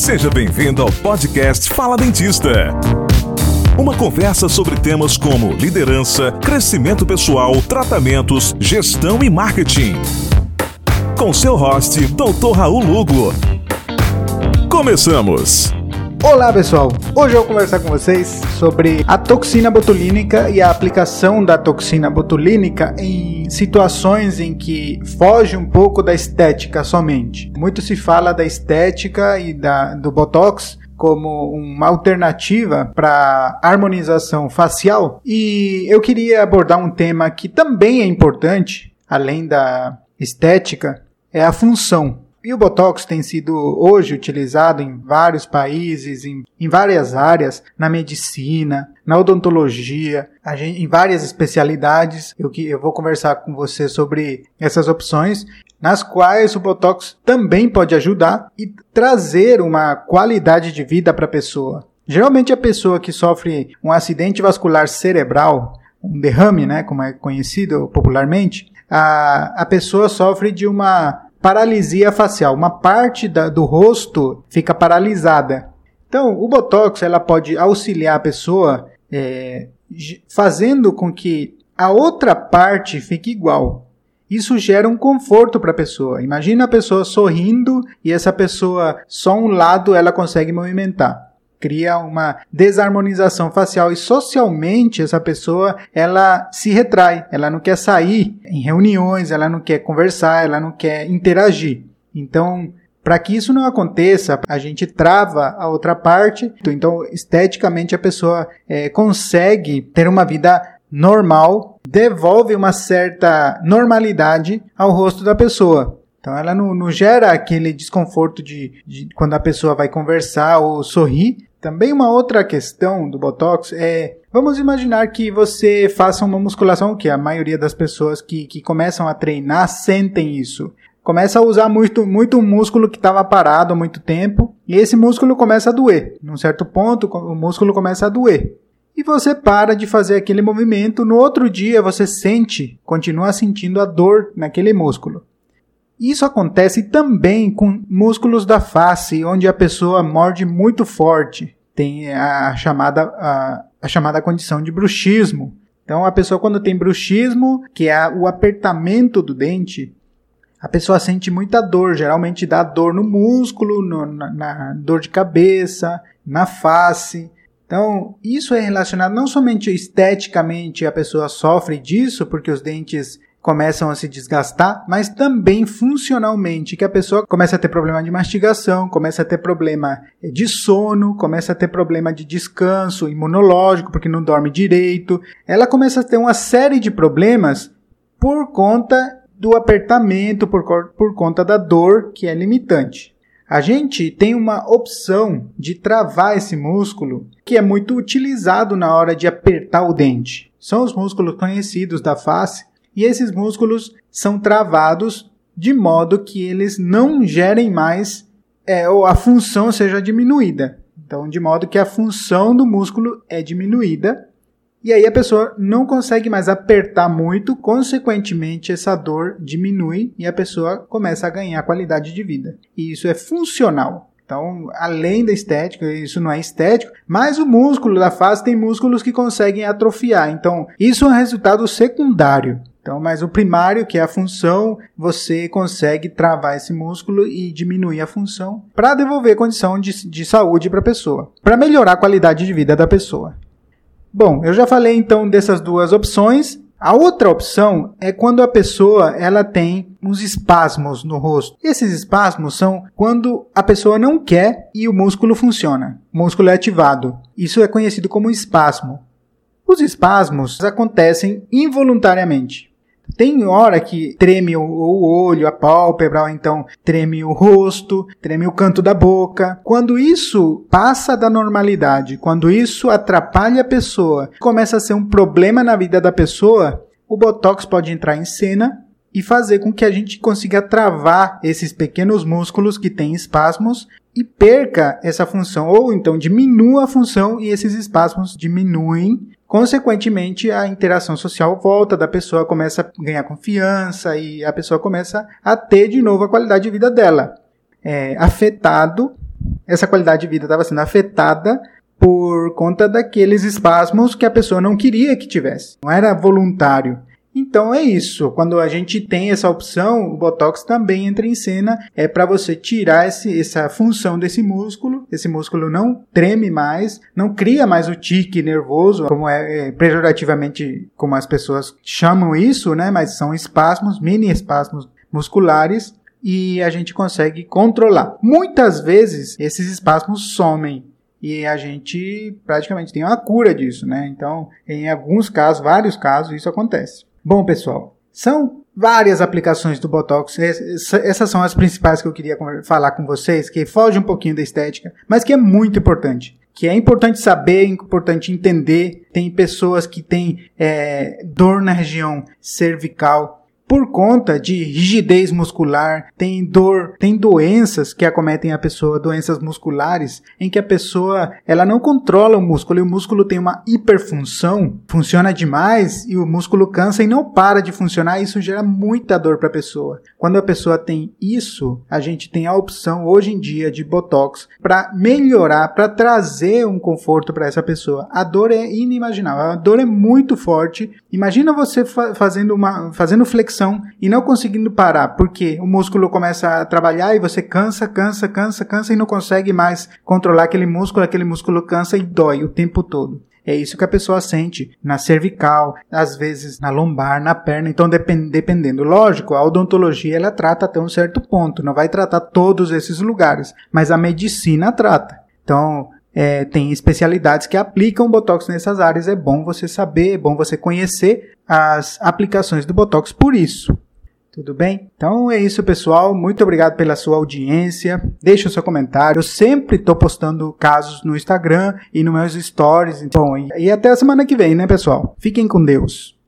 Seja bem-vindo ao podcast Fala Dentista. Uma conversa sobre temas como liderança, crescimento pessoal, tratamentos, gestão e marketing. Com seu host, Dr. Raul Lugo. Começamos! Olá pessoal, hoje eu vou conversar com vocês sobre a toxina botulínica e a aplicação da toxina botulínica em situações em que foge um pouco da estética somente. Muito se fala da estética e da, do botox como uma alternativa para harmonização facial e eu queria abordar um tema que também é importante, além da estética, é a função. E o Botox tem sido hoje utilizado em vários países, em, em várias áreas, na medicina, na odontologia, gente, em várias especialidades. Eu, eu vou conversar com você sobre essas opções, nas quais o Botox também pode ajudar e trazer uma qualidade de vida para a pessoa. Geralmente a pessoa que sofre um acidente vascular cerebral, um derrame, né, como é conhecido popularmente, a, a pessoa sofre de uma paralisia facial. Uma parte da, do rosto fica paralisada. Então, o Botox ela pode auxiliar a pessoa é, fazendo com que a outra parte fique igual. Isso gera um conforto para a pessoa. Imagina a pessoa sorrindo e essa pessoa só um lado ela consegue movimentar cria uma desarmonização facial e socialmente essa pessoa ela se retrai, ela não quer sair em reuniões, ela não quer conversar, ela não quer interagir. Então, para que isso não aconteça, a gente trava a outra parte. Então, esteticamente, a pessoa é, consegue ter uma vida normal, devolve uma certa normalidade ao rosto da pessoa. Então ela não, não gera aquele desconforto de, de, quando a pessoa vai conversar ou sorrir, também uma outra questão do Botox é, vamos imaginar que você faça uma musculação, que a maioria das pessoas que, que começam a treinar sentem isso. Começa a usar muito, muito músculo que estava parado há muito tempo, e esse músculo começa a doer. Num certo ponto, o músculo começa a doer. E você para de fazer aquele movimento, no outro dia você sente, continua sentindo a dor naquele músculo. Isso acontece também com músculos da face, onde a pessoa morde muito forte. Tem a chamada, a, a chamada condição de bruxismo. Então, a pessoa, quando tem bruxismo, que é o apertamento do dente, a pessoa sente muita dor. Geralmente dá dor no músculo, no, na, na dor de cabeça, na face. Então, isso é relacionado não somente esteticamente, a pessoa sofre disso porque os dentes começam a se desgastar, mas também funcionalmente, que a pessoa começa a ter problema de mastigação, começa a ter problema de sono, começa a ter problema de descanso imunológico, porque não dorme direito. Ela começa a ter uma série de problemas por conta do apertamento, por, por conta da dor que é limitante. A gente tem uma opção de travar esse músculo que é muito utilizado na hora de apertar o dente. São os músculos conhecidos da face e esses músculos são travados de modo que eles não gerem mais é, ou a função seja diminuída. Então, de modo que a função do músculo é diminuída e aí a pessoa não consegue mais apertar muito, consequentemente essa dor diminui e a pessoa começa a ganhar qualidade de vida. E isso é funcional. Então, além da estética, isso não é estético, mas o músculo da face tem músculos que conseguem atrofiar. Então, isso é um resultado secundário. Então, mas o primário, que é a função, você consegue travar esse músculo e diminuir a função para devolver condição de, de saúde para a pessoa, para melhorar a qualidade de vida da pessoa. Bom, eu já falei então dessas duas opções. A outra opção é quando a pessoa ela tem uns espasmos no rosto. Esses espasmos são quando a pessoa não quer e o músculo funciona. O músculo é ativado. Isso é conhecido como espasmo. Os espasmos acontecem involuntariamente. Tem hora que treme o, olho, a pálpebra, ou então treme o rosto, treme o canto da boca. Quando isso passa da normalidade, quando isso atrapalha a pessoa, começa a ser um problema na vida da pessoa, o botox pode entrar em cena e fazer com que a gente consiga travar esses pequenos músculos que têm espasmos e perca essa função, ou então diminua a função e esses espasmos diminuem Consequentemente, a interação social volta da pessoa, começa a ganhar confiança e a pessoa começa a ter de novo a qualidade de vida dela. É, afetado essa qualidade de vida estava sendo afetada por conta daqueles espasmos que a pessoa não queria que tivesse. Não era voluntário. Então é isso. Quando a gente tem essa opção, o Botox também entra em cena. É para você tirar esse, essa função desse músculo. Esse músculo não treme mais, não cria mais o tique nervoso, como é, é pejorativamente como as pessoas chamam isso, né? Mas são espasmos, mini espasmos musculares e a gente consegue controlar. Muitas vezes esses espasmos somem e a gente praticamente tem uma cura disso, né? Então, em alguns casos, vários casos, isso acontece. Bom, pessoal, são várias aplicações do Botox. Essas são as principais que eu queria falar com vocês, que foge um pouquinho da estética, mas que é muito importante. Que é importante saber, é importante entender. Tem pessoas que têm é, dor na região cervical, por conta de rigidez muscular, tem dor, tem doenças que acometem a pessoa, doenças musculares, em que a pessoa ela não controla o músculo e o músculo tem uma hiperfunção, funciona demais e o músculo cansa e não para de funcionar, isso gera muita dor para a pessoa. Quando a pessoa tem isso, a gente tem a opção hoje em dia de botox para melhorar, para trazer um conforto para essa pessoa. A dor é inimaginável, a dor é muito forte. Imagina você fa fazendo uma fazendo flexão e não conseguindo parar, porque o músculo começa a trabalhar e você cansa, cansa, cansa, cansa e não consegue mais controlar aquele músculo, aquele músculo cansa e dói o tempo todo. É isso que a pessoa sente na cervical, às vezes na lombar, na perna. Então, dependendo, lógico, a odontologia ela trata até um certo ponto, não vai tratar todos esses lugares, mas a medicina trata. Então, é, tem especialidades que aplicam Botox nessas áreas. É bom você saber, é bom você conhecer as aplicações do Botox por isso. Tudo bem? Então é isso, pessoal. Muito obrigado pela sua audiência. Deixe o seu comentário. Eu sempre estou postando casos no Instagram e nos meus stories. Então, e até a semana que vem, né, pessoal? Fiquem com Deus.